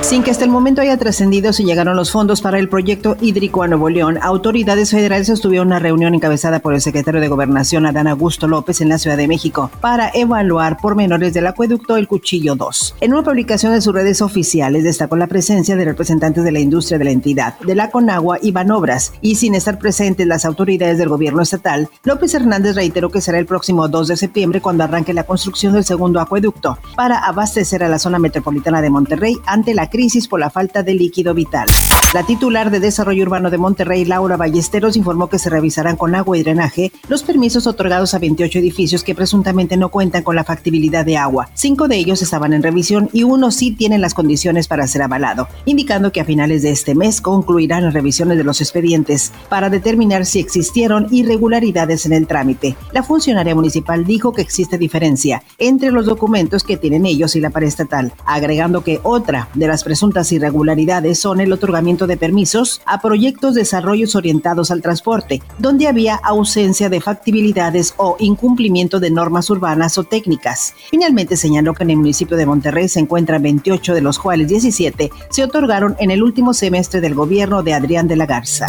Sin que hasta el momento haya trascendido si llegaron los fondos para el proyecto hídrico a Nuevo León, autoridades federales sostuvieron una reunión encabezada por el secretario de Gobernación Adán Augusto López en la Ciudad de México para evaluar pormenores del acueducto El Cuchillo 2. En una publicación de sus redes oficiales destacó la presencia de representantes de la industria de la entidad, de la Conagua y Banobras, y sin estar presentes las autoridades del gobierno estatal, López Hernández reiteró que será el próximo 2 de septiembre cuando arranque la construcción del segundo acueducto para abastecer a la zona metropolitana de Monterrey ante la crisis por la falta de líquido vital. La titular de Desarrollo Urbano de Monterrey, Laura Ballesteros, informó que se revisarán con agua y drenaje los permisos otorgados a 28 edificios que presuntamente no cuentan con la factibilidad de agua. Cinco de ellos estaban en revisión y uno sí tiene las condiciones para ser avalado, indicando que a finales de este mes concluirán las revisiones de los expedientes para determinar si existieron irregularidades en el trámite. La funcionaria municipal dijo que existe diferencia entre los documentos que tienen ellos y la estatal, agregando que otra de las presuntas irregularidades son el otorgamiento de permisos a proyectos desarrollos orientados al transporte, donde había ausencia de factibilidades o incumplimiento de normas urbanas o técnicas. Finalmente señaló que en el municipio de Monterrey se encuentran 28 de los cuales 17 se otorgaron en el último semestre del gobierno de Adrián de la Garza.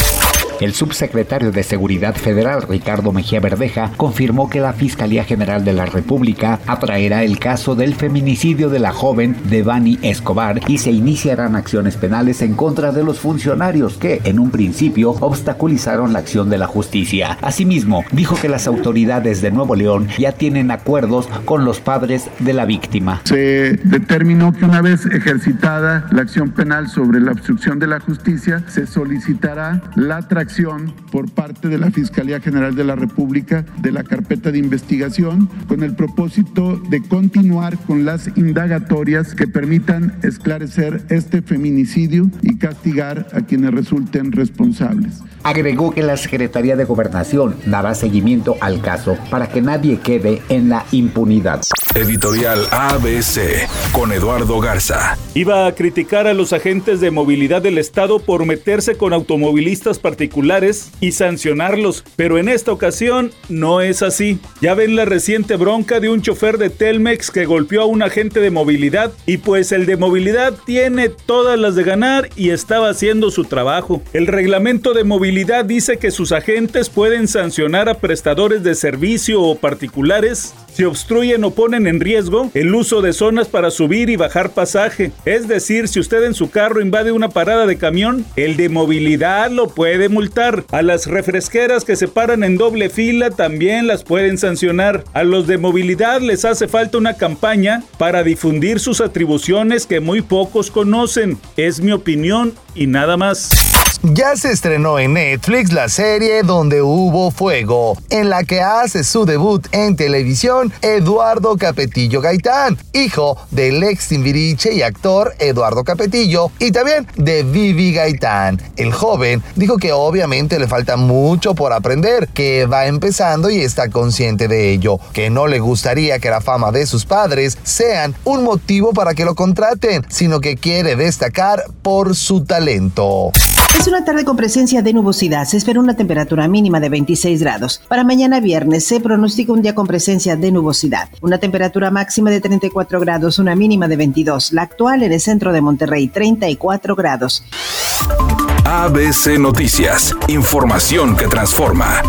El subsecretario de Seguridad Federal, Ricardo Mejía Verdeja, confirmó que la Fiscalía General de la República atraerá el caso del feminicidio de la joven Devani Escobar y se iniciarán acciones penales en contra de los funcionarios que, en un principio, obstaculizaron la acción de la justicia. Asimismo, dijo que las autoridades de Nuevo León ya tienen acuerdos con los padres de la víctima. Se determinó que una vez ejercitada la acción penal sobre la obstrucción de la justicia, se solicitará la atracción por parte de la Fiscalía General de la República de la carpeta de investigación con el propósito de continuar con las indagatorias que permitan esclarecer este feminicidio y castigar a quienes resulten responsables. Agregó que la Secretaría de Gobernación dará seguimiento al caso para que nadie quede en la impunidad. Editorial ABC con Eduardo Garza. Iba a criticar a los agentes de movilidad del Estado por meterse con automovilistas particulares y sancionarlos, pero en esta ocasión no es así. Ya ven la reciente bronca de un chofer de Telmex que golpeó a un agente de movilidad y pues el de movilidad tiene todas las de ganar y estaba haciendo su trabajo. El reglamento de movilidad dice que sus agentes pueden sancionar a prestadores de servicio o particulares si obstruyen o ponen en riesgo el uso de zonas para subir y bajar pasaje. Es decir, si usted en su carro invade una parada de camión, el de movilidad lo puede multar. A las refresqueras que se paran en doble fila también las pueden sancionar. A los de movilidad les hace falta una campaña para difundir sus atribuciones que muy pocos conocen. Es mi opinión y nada más. Ya se estrenó en Netflix la serie Donde hubo fuego, en la que hace su debut en televisión Eduardo Capetillo Gaitán, hijo del ex Timbiriche y actor Eduardo Capetillo, y también de Vivi Gaitán. El joven dijo que obviamente le falta mucho por aprender, que va empezando y está consciente de ello, que no le gustaría que la fama de sus padres sean un motivo para que lo contraten, sino que quiere destacar por su talento. Es una tarde con presencia de nubosidad. Se espera una temperatura mínima de 26 grados. Para mañana viernes se pronostica un día con presencia de nubosidad. Una temperatura máxima de 34 grados, una mínima de 22. La actual en el centro de Monterrey, 34 grados. ABC Noticias. Información que transforma.